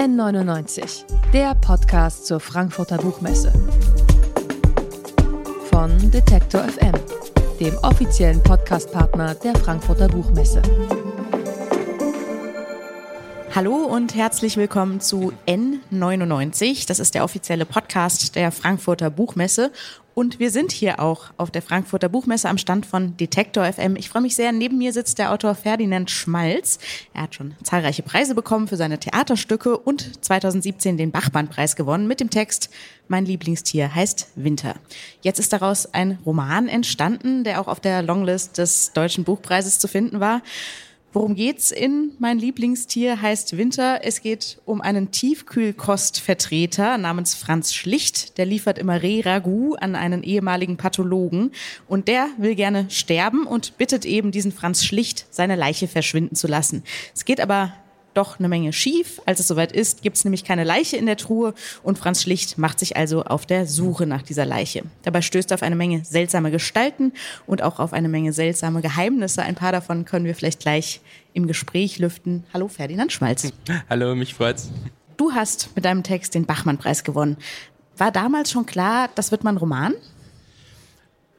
N99, der Podcast zur Frankfurter Buchmesse. Von Detektor FM, dem offiziellen Podcastpartner der Frankfurter Buchmesse. Hallo und herzlich willkommen zu N99. Das ist der offizielle Podcast der Frankfurter Buchmesse. Und wir sind hier auch auf der Frankfurter Buchmesse am Stand von Detektor FM. Ich freue mich sehr. Neben mir sitzt der Autor Ferdinand Schmalz. Er hat schon zahlreiche Preise bekommen für seine Theaterstücke und 2017 den Bachmann-Preis gewonnen mit dem Text Mein Lieblingstier heißt Winter. Jetzt ist daraus ein Roman entstanden, der auch auf der Longlist des Deutschen Buchpreises zu finden war. Worum geht's in Mein Lieblingstier heißt Winter? Es geht um einen Tiefkühlkostvertreter namens Franz Schlicht. Der liefert immer Reh-Ragout an einen ehemaligen Pathologen und der will gerne sterben und bittet eben diesen Franz Schlicht, seine Leiche verschwinden zu lassen. Es geht aber doch eine Menge schief. Als es soweit ist, gibt es nämlich keine Leiche in der Truhe und Franz Schlicht macht sich also auf der Suche nach dieser Leiche. Dabei stößt er auf eine Menge seltsame Gestalten und auch auf eine Menge seltsame Geheimnisse. Ein paar davon können wir vielleicht gleich im Gespräch lüften. Hallo Ferdinand Schmalz. Hallo, mich freut's. Du hast mit deinem Text den Bachmann-Preis gewonnen. War damals schon klar, das wird mein Roman?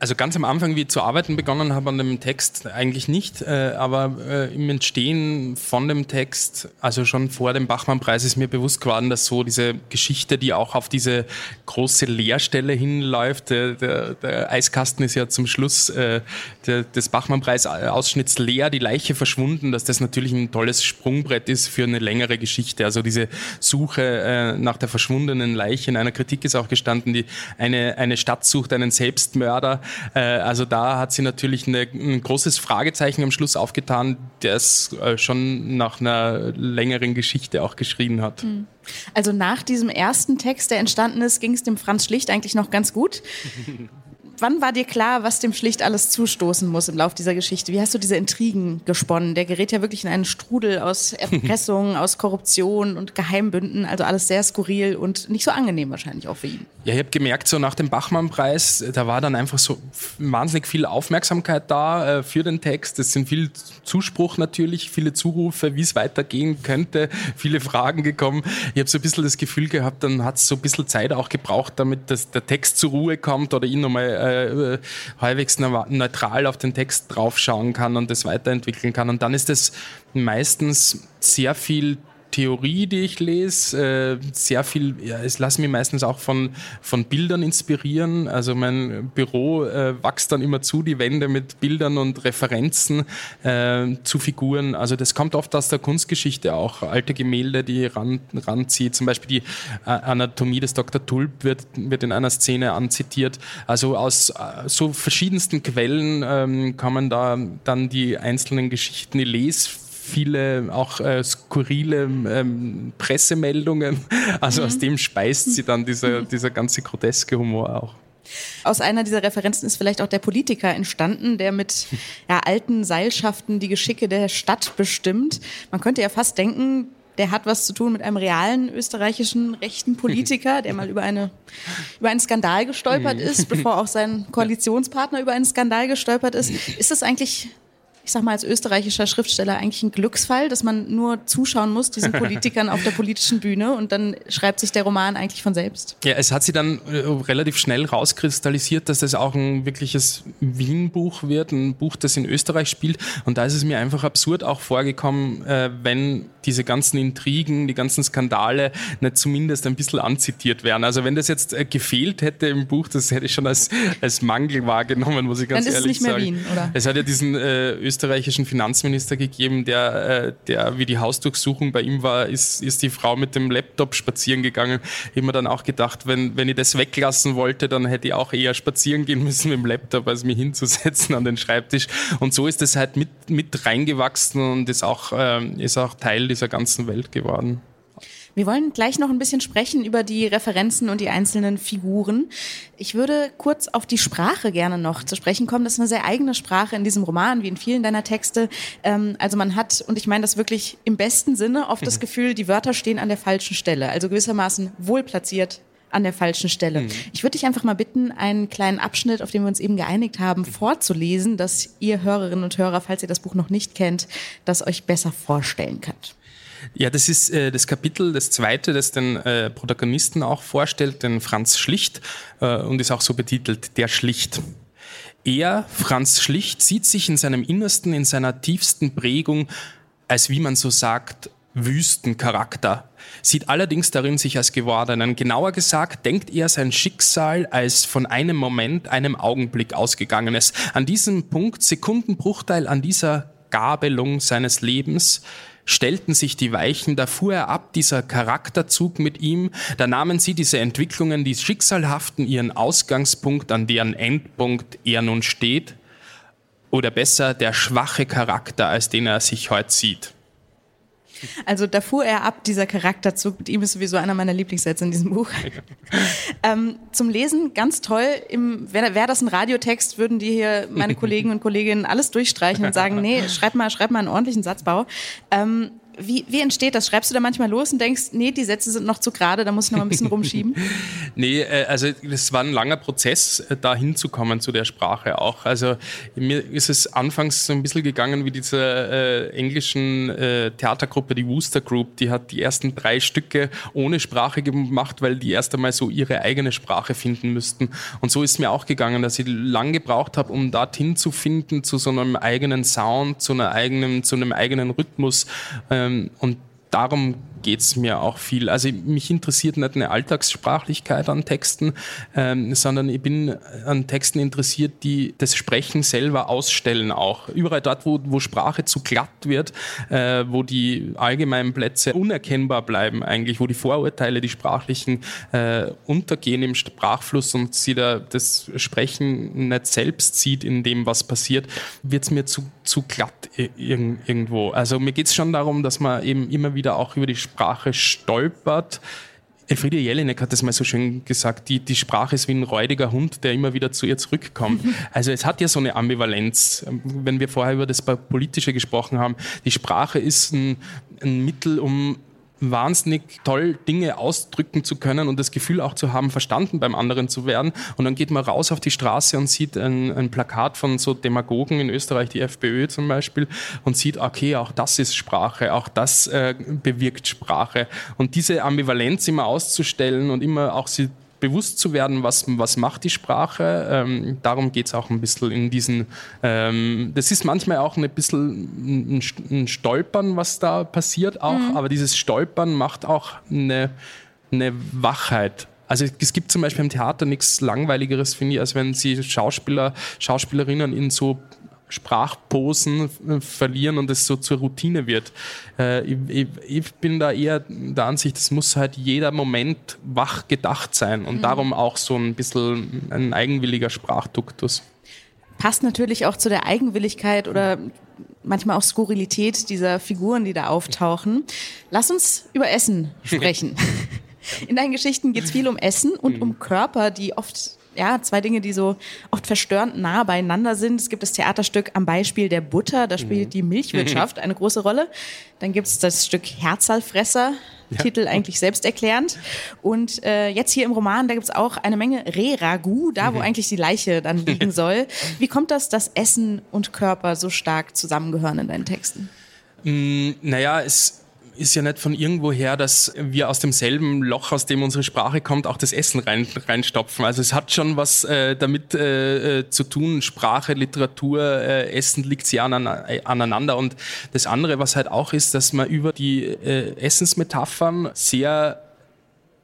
Also ganz am Anfang, wie ich zu arbeiten begonnen habe an dem Text, eigentlich nicht, äh, aber äh, im Entstehen von dem Text, also schon vor dem Bachmann-Preis, ist mir bewusst geworden, dass so diese Geschichte, die auch auf diese große Leerstelle hinläuft, der, der, der Eiskasten ist ja zum Schluss äh, der, des Bachmann-Preis-Ausschnitts leer, die Leiche verschwunden, dass das natürlich ein tolles Sprungbrett ist für eine längere Geschichte. Also diese Suche äh, nach der verschwundenen Leiche. In einer Kritik ist auch gestanden, die eine, eine Stadt sucht einen Selbstmörder äh, also da hat sie natürlich eine, ein großes Fragezeichen am Schluss aufgetan, der es äh, schon nach einer längeren Geschichte auch geschrien hat. Hm. Also nach diesem ersten Text, der entstanden ist, ging es dem Franz Schlicht eigentlich noch ganz gut. wann war dir klar, was dem Schlicht alles zustoßen muss im Laufe dieser Geschichte? Wie hast du diese Intrigen gesponnen? Der gerät ja wirklich in einen Strudel aus Erpressung, aus Korruption und Geheimbünden, also alles sehr skurril und nicht so angenehm wahrscheinlich auch für ihn. Ja, ich habe gemerkt, so nach dem Bachmann-Preis, da war dann einfach so wahnsinnig viel Aufmerksamkeit da äh, für den Text. Es sind viel Zuspruch natürlich, viele Zurufe, wie es weitergehen könnte, viele Fragen gekommen. Ich habe so ein bisschen das Gefühl gehabt, dann hat es so ein bisschen Zeit auch gebraucht, damit das, der Text zur Ruhe kommt oder ihn nochmal äh, äh, halbwegs neutral auf den Text draufschauen kann und das weiterentwickeln kann. Und dann ist es meistens sehr viel Theorie, die ich lese, äh, sehr viel, ja, es lasse mich meistens auch von, von Bildern inspirieren. Also mein Büro äh, wächst dann immer zu, die Wände mit Bildern und Referenzen äh, zu Figuren. Also das kommt oft aus der Kunstgeschichte auch. Alte Gemälde, die ran, ranzieht. Zum Beispiel die äh, Anatomie des Dr. Tulp wird, wird in einer Szene anzitiert. Also aus äh, so verschiedensten Quellen ähm, kommen da dann die einzelnen Geschichten. Ich lese viele auch äh, skurrile ähm, Pressemeldungen. Also mhm. aus dem speist sie dann dieser, dieser ganze groteske Humor auch. Aus einer dieser Referenzen ist vielleicht auch der Politiker entstanden, der mit ja, alten Seilschaften die Geschicke der Stadt bestimmt. Man könnte ja fast denken, der hat was zu tun mit einem realen österreichischen rechten Politiker, der mal über, eine, über einen Skandal gestolpert mhm. ist, bevor auch sein Koalitionspartner über einen Skandal gestolpert ist. Ist das eigentlich ich sag mal, als österreichischer Schriftsteller eigentlich ein Glücksfall, dass man nur zuschauen muss, diesen Politikern auf der politischen Bühne und dann schreibt sich der Roman eigentlich von selbst. Ja, es hat sich dann äh, relativ schnell rauskristallisiert, dass es auch ein wirkliches Wien-Buch wird, ein Buch, das in Österreich spielt. Und da ist es mir einfach absurd auch vorgekommen, äh, wenn diese ganzen Intrigen, die ganzen Skandale nicht zumindest ein bisschen anzitiert werden. Also wenn das jetzt äh, gefehlt hätte im Buch, das hätte ich schon als, als Mangel wahrgenommen, muss ich ganz dann ehrlich sagen. Dann ist es nicht mehr Wien, oder? Es hat ja diesen äh, österreichischen Finanzminister gegeben, der, äh, der wie die Hausdurchsuchung bei ihm war, ist, ist die Frau mit dem Laptop spazieren gegangen. Ich habe mir dann auch gedacht, wenn, wenn ich das weglassen wollte, dann hätte ich auch eher spazieren gehen müssen mit dem Laptop, als mich hinzusetzen an den Schreibtisch. Und so ist das halt mit, mit reingewachsen und ist auch, äh, ist auch Teil dieser ganzen Welt geworden. Wir wollen gleich noch ein bisschen sprechen über die Referenzen und die einzelnen Figuren. Ich würde kurz auf die Sprache gerne noch zu sprechen kommen. Das ist eine sehr eigene Sprache in diesem Roman, wie in vielen deiner Texte. Ähm, also man hat, und ich meine das wirklich im besten Sinne, oft das mhm. Gefühl, die Wörter stehen an der falschen Stelle. Also gewissermaßen wohl platziert an der falschen Stelle. Mhm. Ich würde dich einfach mal bitten, einen kleinen Abschnitt, auf den wir uns eben geeinigt haben, vorzulesen, dass ihr Hörerinnen und Hörer, falls ihr das Buch noch nicht kennt, das euch besser vorstellen könnt. Ja, das ist äh, das Kapitel, das zweite, das den äh, Protagonisten auch vorstellt, den Franz Schlicht, äh, und ist auch so betitelt, der Schlicht. Er, Franz Schlicht, sieht sich in seinem Innersten, in seiner tiefsten Prägung als, wie man so sagt, Wüstencharakter, sieht allerdings darin sich als gewordenen. Genauer gesagt, denkt er sein Schicksal als von einem Moment, einem Augenblick ausgegangenes. An diesem Punkt, Sekundenbruchteil an dieser Gabelung seines Lebens, stellten sich die Weichen, da fuhr er ab, dieser Charakterzug mit ihm, da nahmen sie diese Entwicklungen, die schicksalhaften, ihren Ausgangspunkt, an deren Endpunkt er nun steht, oder besser der schwache Charakter, als den er sich heute sieht. Also da fuhr er ab, dieser Charakterzug. Mit ihm ist sowieso einer meiner Lieblingssätze in diesem Buch. ähm, zum Lesen ganz toll. Wäre wär das ein Radiotext, würden die hier meine Kollegen und Kolleginnen alles durchstreichen und sagen, nee, schreib mal, schreib mal einen ordentlichen Satzbau. Ähm, wie, wie entsteht das? Schreibst du da manchmal los und denkst, nee, die Sätze sind noch zu gerade, da muss ich noch mal ein bisschen rumschieben? nee, äh, also es war ein langer Prozess, äh, da hinzukommen zu der Sprache auch. Also mir ist es anfangs so ein bisschen gegangen wie diese äh, englischen äh, Theatergruppe, die Wooster Group, die hat die ersten drei Stücke ohne Sprache gemacht, weil die erst einmal so ihre eigene Sprache finden müssten. Und so ist es mir auch gegangen, dass ich lang gebraucht habe, um dorthin zu finden, zu so einem eigenen Sound, zu, einer eigenen, zu einem eigenen Rhythmus. Ähm, und darum geht es mir auch viel. Also mich interessiert nicht eine Alltagssprachlichkeit an Texten, ähm, sondern ich bin an Texten interessiert, die das Sprechen selber ausstellen auch. Überall dort, wo, wo Sprache zu glatt wird, äh, wo die allgemeinen Plätze unerkennbar bleiben eigentlich, wo die Vorurteile, die sprachlichen, äh, untergehen im Sprachfluss und sie da das Sprechen nicht selbst sieht in dem, was passiert, wird es mir zu, zu glatt irgendwo. Also mir geht es schon darum, dass man eben immer wieder auch über die Sprache stolpert. Elfriede Jelinek hat das mal so schön gesagt, die, die Sprache ist wie ein räudiger Hund, der immer wieder zu ihr zurückkommt. Also es hat ja so eine Ambivalenz. Wenn wir vorher über das Politische gesprochen haben, die Sprache ist ein, ein Mittel, um wahnsinnig toll Dinge ausdrücken zu können und das Gefühl auch zu haben, verstanden beim anderen zu werden. Und dann geht man raus auf die Straße und sieht ein, ein Plakat von so Demagogen in Österreich, die FPÖ zum Beispiel, und sieht, okay, auch das ist Sprache, auch das äh, bewirkt Sprache. Und diese Ambivalenz immer auszustellen und immer auch sie bewusst zu werden, was, was macht die Sprache. Ähm, darum geht es auch ein bisschen in diesen, ähm, das ist manchmal auch ein bisschen ein, ein Stolpern, was da passiert auch, mhm. aber dieses Stolpern macht auch eine, eine Wachheit also es gibt zum Beispiel im Theater nichts Langweiligeres, finde ich, als wenn sie Schauspieler, Schauspielerinnen in so Sprachposen verlieren und es so zur Routine wird. Äh, ich, ich, bin da eher der Ansicht, es muss halt jeder Moment wach gedacht sein und mhm. darum auch so ein bisschen ein eigenwilliger Sprachduktus. Passt natürlich auch zu der Eigenwilligkeit oder manchmal auch Skurrilität dieser Figuren, die da auftauchen. Lass uns über Essen sprechen. In deinen Geschichten geht es viel um Essen und mhm. um Körper, die oft ja, zwei Dinge, die so oft verstörend nah beieinander sind. Es gibt das Theaterstück am Beispiel der Butter, da spielt mhm. die Milchwirtschaft eine große Rolle. Dann gibt es das Stück Herzalfresser, ja. Titel eigentlich selbsterklärend. Und äh, jetzt hier im Roman, da gibt es auch eine Menge Re-Ragout, da wo mhm. eigentlich die Leiche dann liegen soll. Wie kommt das, dass Essen und Körper so stark zusammengehören in deinen Texten? Mm, naja, es ist ja nicht von irgendwo her, dass wir aus demselben Loch, aus dem unsere Sprache kommt, auch das Essen rein, reinstopfen. Also es hat schon was äh, damit äh, äh zu tun. Sprache, Literatur, äh, Essen liegt sehr an, aneinander. Und das andere, was halt auch ist, dass man über die äh, Essensmetaphern sehr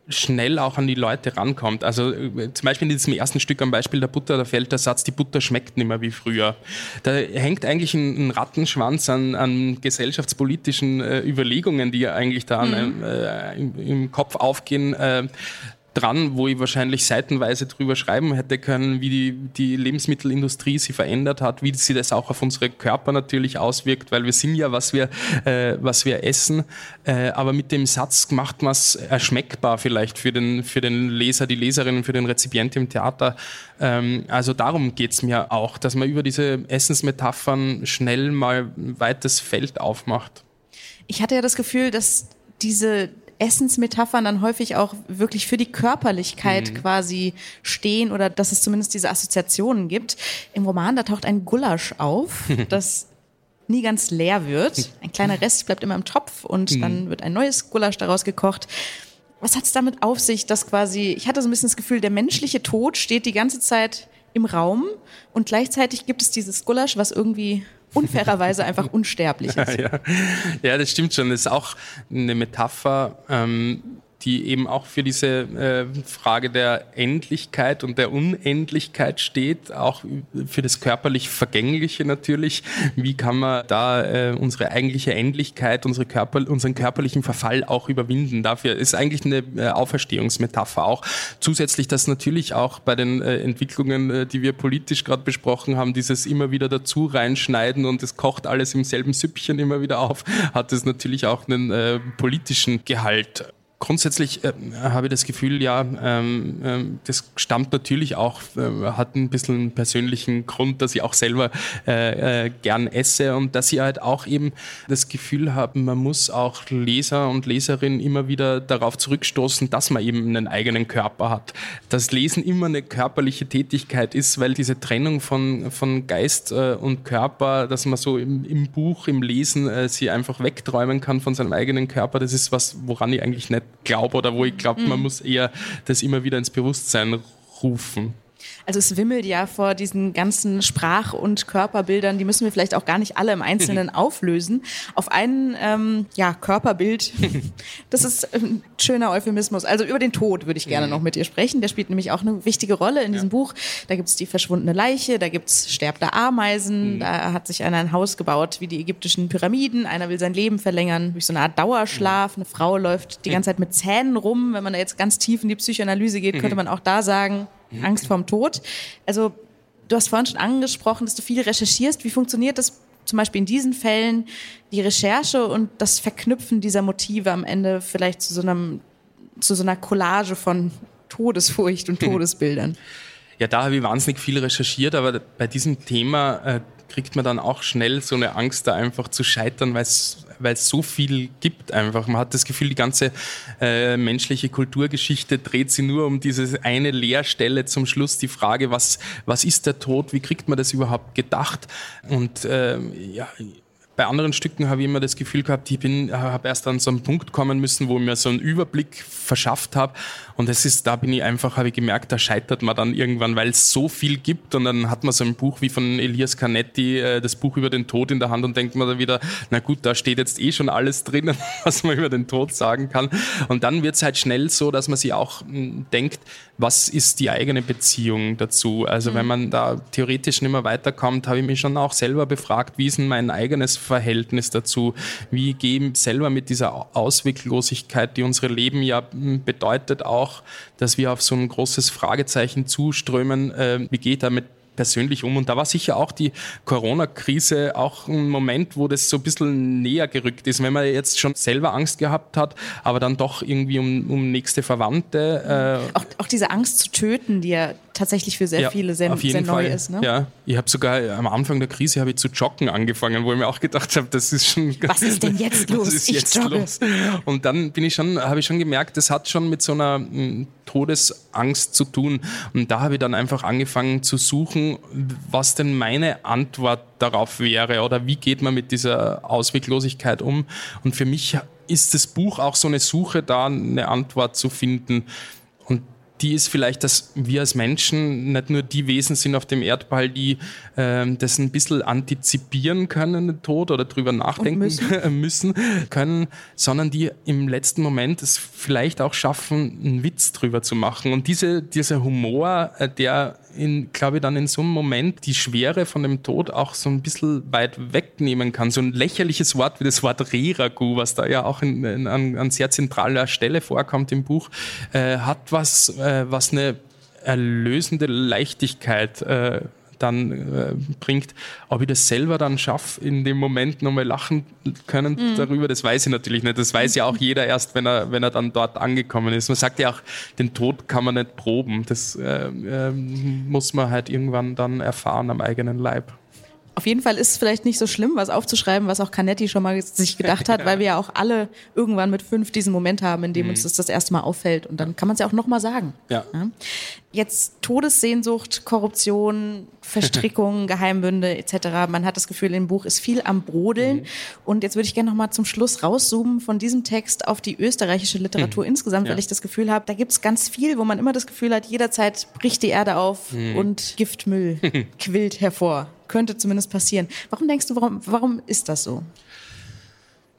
schnell auch an die Leute rankommt. Also äh, zum Beispiel in diesem ersten Stück am Beispiel der Butter, da fällt der Satz, die Butter schmeckt nicht mehr wie früher. Da hängt eigentlich ein, ein Rattenschwanz an, an gesellschaftspolitischen äh, Überlegungen, die eigentlich da mhm. äh, im, im, Kopf aufgehen. Äh, dran, wo ich wahrscheinlich seitenweise drüber schreiben hätte können, wie die, die Lebensmittelindustrie sie verändert hat, wie sie das auch auf unsere Körper natürlich auswirkt, weil wir sind ja, was wir, äh, was wir essen. Äh, aber mit dem Satz macht man es erschmeckbar vielleicht für den, für den Leser, die Leserin, für den Rezipienten im Theater. Ähm, also darum geht es mir auch, dass man über diese Essensmetaphern schnell mal ein weites Feld aufmacht. Ich hatte ja das Gefühl, dass diese Essensmetaphern dann häufig auch wirklich für die Körperlichkeit mhm. quasi stehen oder dass es zumindest diese Assoziationen gibt. Im Roman, da taucht ein Gulasch auf, das nie ganz leer wird. Ein kleiner Rest bleibt immer im Topf und mhm. dann wird ein neues Gulasch daraus gekocht. Was hat es damit auf sich, dass quasi, ich hatte so ein bisschen das Gefühl, der menschliche Tod steht die ganze Zeit im Raum und gleichzeitig gibt es dieses Gulasch, was irgendwie unfairerweise einfach unsterblich ist. Ja, ja. das stimmt schon. Das ist auch eine Metapher. Ähm die eben auch für diese äh, Frage der Endlichkeit und der Unendlichkeit steht, auch für das körperlich Vergängliche natürlich. Wie kann man da äh, unsere eigentliche Endlichkeit, unsere Körper, unseren körperlichen Verfall auch überwinden? Dafür ist eigentlich eine äh, Auferstehungsmetapher auch. Zusätzlich, dass natürlich auch bei den äh, Entwicklungen, äh, die wir politisch gerade besprochen haben, dieses immer wieder dazu reinschneiden und es kocht alles im selben Süppchen immer wieder auf, hat es natürlich auch einen äh, politischen Gehalt. Grundsätzlich äh, habe ich das Gefühl, ja, ähm, äh, das stammt natürlich auch, äh, hat ein bisschen einen persönlichen Grund, dass ich auch selber äh, äh, gern esse und dass ich halt auch eben das Gefühl habe, man muss auch Leser und Leserinnen immer wieder darauf zurückstoßen, dass man eben einen eigenen Körper hat. Dass Lesen immer eine körperliche Tätigkeit ist, weil diese Trennung von, von Geist äh, und Körper, dass man so im, im Buch, im Lesen äh, sie einfach wegträumen kann von seinem eigenen Körper, das ist was, woran ich eigentlich nicht glaube oder wo ich glaube, mhm. man muss eher das immer wieder ins Bewusstsein rufen. Also es wimmelt ja vor diesen ganzen Sprach- und Körperbildern, die müssen wir vielleicht auch gar nicht alle im Einzelnen auflösen. Auf ein ähm, ja, Körperbild, das ist ein schöner Euphemismus. Also über den Tod würde ich gerne mhm. noch mit dir sprechen. Der spielt nämlich auch eine wichtige Rolle in diesem ja. Buch. Da gibt es die verschwundene Leiche, da gibt es sterbende Ameisen, mhm. da hat sich einer ein Haus gebaut wie die ägyptischen Pyramiden. Einer will sein Leben verlängern durch so eine Art Dauerschlaf. Eine Frau läuft die ganze Zeit mit Zähnen rum. Wenn man da jetzt ganz tief in die Psychoanalyse geht, könnte man auch da sagen, Mhm. Angst vorm Tod. Also du hast vorhin schon angesprochen, dass du viel recherchierst. Wie funktioniert das zum Beispiel in diesen Fällen, die Recherche und das Verknüpfen dieser Motive am Ende vielleicht zu so, einem, zu so einer Collage von Todesfurcht und Todesbildern? Ja, da habe ich wahnsinnig viel recherchiert, aber bei diesem Thema äh, kriegt man dann auch schnell so eine Angst, da einfach zu scheitern, weil es so viel gibt einfach. Man hat das Gefühl, die ganze äh, menschliche Kulturgeschichte dreht sich nur um diese eine Leerstelle zum Schluss, die Frage, was, was ist der Tod, wie kriegt man das überhaupt gedacht? Und äh, ja, bei anderen Stücken habe ich immer das Gefühl gehabt, ich bin, habe erst an so einen Punkt kommen müssen, wo ich mir so einen Überblick verschafft habe. Und es ist, da bin ich einfach, habe ich gemerkt, da scheitert man dann irgendwann, weil es so viel gibt. Und dann hat man so ein Buch wie von Elias Canetti, äh, das Buch über den Tod in der Hand und denkt man da wieder, na gut, da steht jetzt eh schon alles drinnen, was man über den Tod sagen kann. Und dann wird es halt schnell so, dass man sich auch hm, denkt, was ist die eigene Beziehung dazu? Also mhm. wenn man da theoretisch nicht mehr weiterkommt, habe ich mich schon auch selber befragt, wie ist denn mein eigenes Verhältnis dazu? Wie gehe ich selber mit dieser Ausweglosigkeit, die unsere Leben ja hm, bedeutet, auch, dass wir auf so ein großes Fragezeichen zuströmen, äh, wie geht damit persönlich um. Und da war sicher auch die Corona-Krise auch ein Moment, wo das so ein bisschen näher gerückt ist. Wenn man jetzt schon selber Angst gehabt hat, aber dann doch irgendwie um, um nächste Verwandte. Äh auch, auch diese Angst zu töten, die ja tatsächlich für sehr ja, viele sehr, sehr neu ist. Ne? Ja, ich habe sogar am Anfang der Krise habe ich zu joggen angefangen, wo ich mir auch gedacht habe, das ist schon. Was ist denn jetzt los? Was ist jetzt los? Und dann bin ich schon, habe ich schon gemerkt, das hat schon mit so einer hm, Todesangst zu tun. Und da habe ich dann einfach angefangen zu suchen, was denn meine Antwort darauf wäre oder wie geht man mit dieser Ausweglosigkeit um. Und für mich ist das Buch auch so eine Suche, da eine Antwort zu finden die ist vielleicht, dass wir als Menschen nicht nur die Wesen sind auf dem Erdball, die äh, das ein bisschen antizipieren können, den Tod oder drüber nachdenken müssen. müssen. können, sondern die im letzten Moment es vielleicht auch schaffen, einen Witz drüber zu machen. Und diese, dieser Humor, äh, der in, glaube ich, dann in so einem Moment die Schwere von dem Tod auch so ein bisschen weit wegnehmen kann. So ein lächerliches Wort wie das Wort Reragu, was da ja auch in, in, an, an sehr zentraler Stelle vorkommt im Buch, äh, hat was, äh, was eine erlösende Leichtigkeit äh, dann äh, bringt. Ob ich das selber dann schaffe, in dem Moment nochmal lachen können mhm. darüber, das weiß ich natürlich nicht. Das weiß ja auch jeder erst, wenn er, wenn er dann dort angekommen ist. Man sagt ja auch, den Tod kann man nicht proben. Das äh, äh, muss man halt irgendwann dann erfahren am eigenen Leib. Auf jeden Fall ist es vielleicht nicht so schlimm, was aufzuschreiben, was auch Canetti schon mal sich gedacht hat, weil wir ja auch alle irgendwann mit fünf diesen Moment haben, in dem mhm. uns das das erste Mal auffällt. Und dann kann man es ja auch nochmal sagen. Ja. ja. Jetzt Todessehnsucht, Korruption, Verstrickungen, Geheimbünde etc. Man hat das Gefühl, im Buch ist viel am Brodeln. Mhm. Und jetzt würde ich gerne nochmal zum Schluss rauszoomen von diesem Text auf die österreichische Literatur mhm. insgesamt, ja. weil ich das Gefühl habe, da gibt es ganz viel, wo man immer das Gefühl hat, jederzeit bricht die Erde auf mhm. und Giftmüll quillt hervor. Könnte zumindest passieren. Warum denkst du, warum, warum ist das so?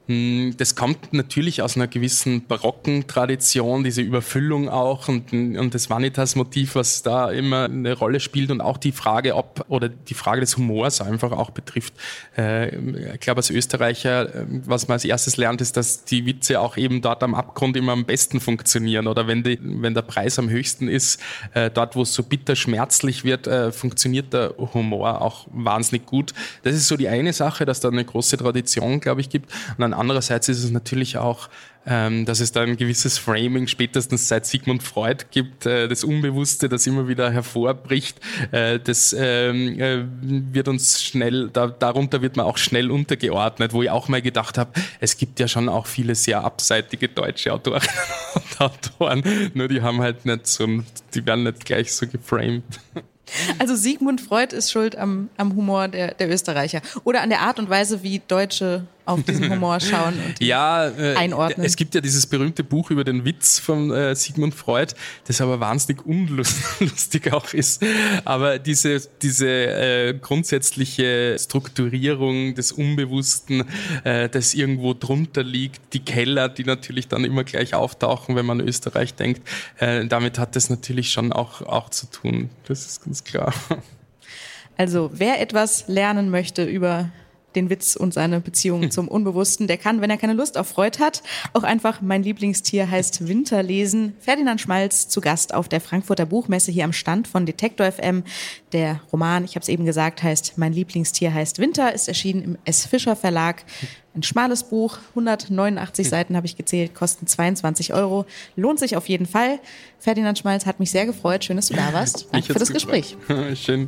Hm, das kommt natürlich aus einer gewissen barocken Tradition, diese Überfüllung auch und, und das Vanitas-Motiv, was da immer eine Rolle spielt und auch die Frage, ob oder die Frage des Humors einfach auch betrifft. Äh, ich glaube, als Österreicher, äh, was man als erstes lernt, ist, dass die Witze auch eben dort am Abgrund immer am besten funktionieren oder wenn, die, wenn der Preis am höchsten ist, äh, dort, wo es so bitter schmerzlich wird, funktioniert der Humor auch wahnsinnig gut. Das ist so die eine Sache, dass da eine große Tradition, glaube ich, gibt. Und andererseits ist es natürlich auch, ähm, dass es da ein gewisses Framing spätestens seit Sigmund Freud gibt, äh, das Unbewusste, das immer wieder hervorbricht. Äh, das ähm, äh, wird uns schnell, da, darunter wird man auch schnell untergeordnet, wo ich auch mal gedacht habe, es gibt ja schon auch viele sehr abseitige deutsche Autorinnen und Autoren, nur die haben halt nicht so, die werden nicht gleich so geframed. Also Sigmund Freud ist schuld am, am Humor der, der Österreicher oder an der Art und Weise, wie Deutsche auf diesen Humor schauen und ja, äh, einordnen. Es gibt ja dieses berühmte Buch über den Witz von äh, Sigmund Freud, das aber wahnsinnig unlustig auch ist. Aber diese, diese äh, grundsätzliche Strukturierung des Unbewussten, äh, das irgendwo drunter liegt, die Keller, die natürlich dann immer gleich auftauchen, wenn man Österreich denkt, äh, damit hat das natürlich schon auch, auch zu tun. Das ist ganz klar. Also wer etwas lernen möchte über den Witz und seine Beziehung zum Unbewussten. Der kann, wenn er keine Lust auf Freud hat, auch einfach mein Lieblingstier heißt Winter lesen. Ferdinand Schmalz zu Gast auf der Frankfurter Buchmesse hier am Stand von Detektor FM. Der Roman, ich habe es eben gesagt, heißt Mein Lieblingstier heißt Winter, ist erschienen im S. Fischer Verlag. Ein schmales Buch, 189 Seiten habe ich gezählt, kosten 22 Euro. Lohnt sich auf jeden Fall. Ferdinand Schmalz hat mich sehr gefreut. Schön, dass du da warst. Danke für das Gespräch. Schön.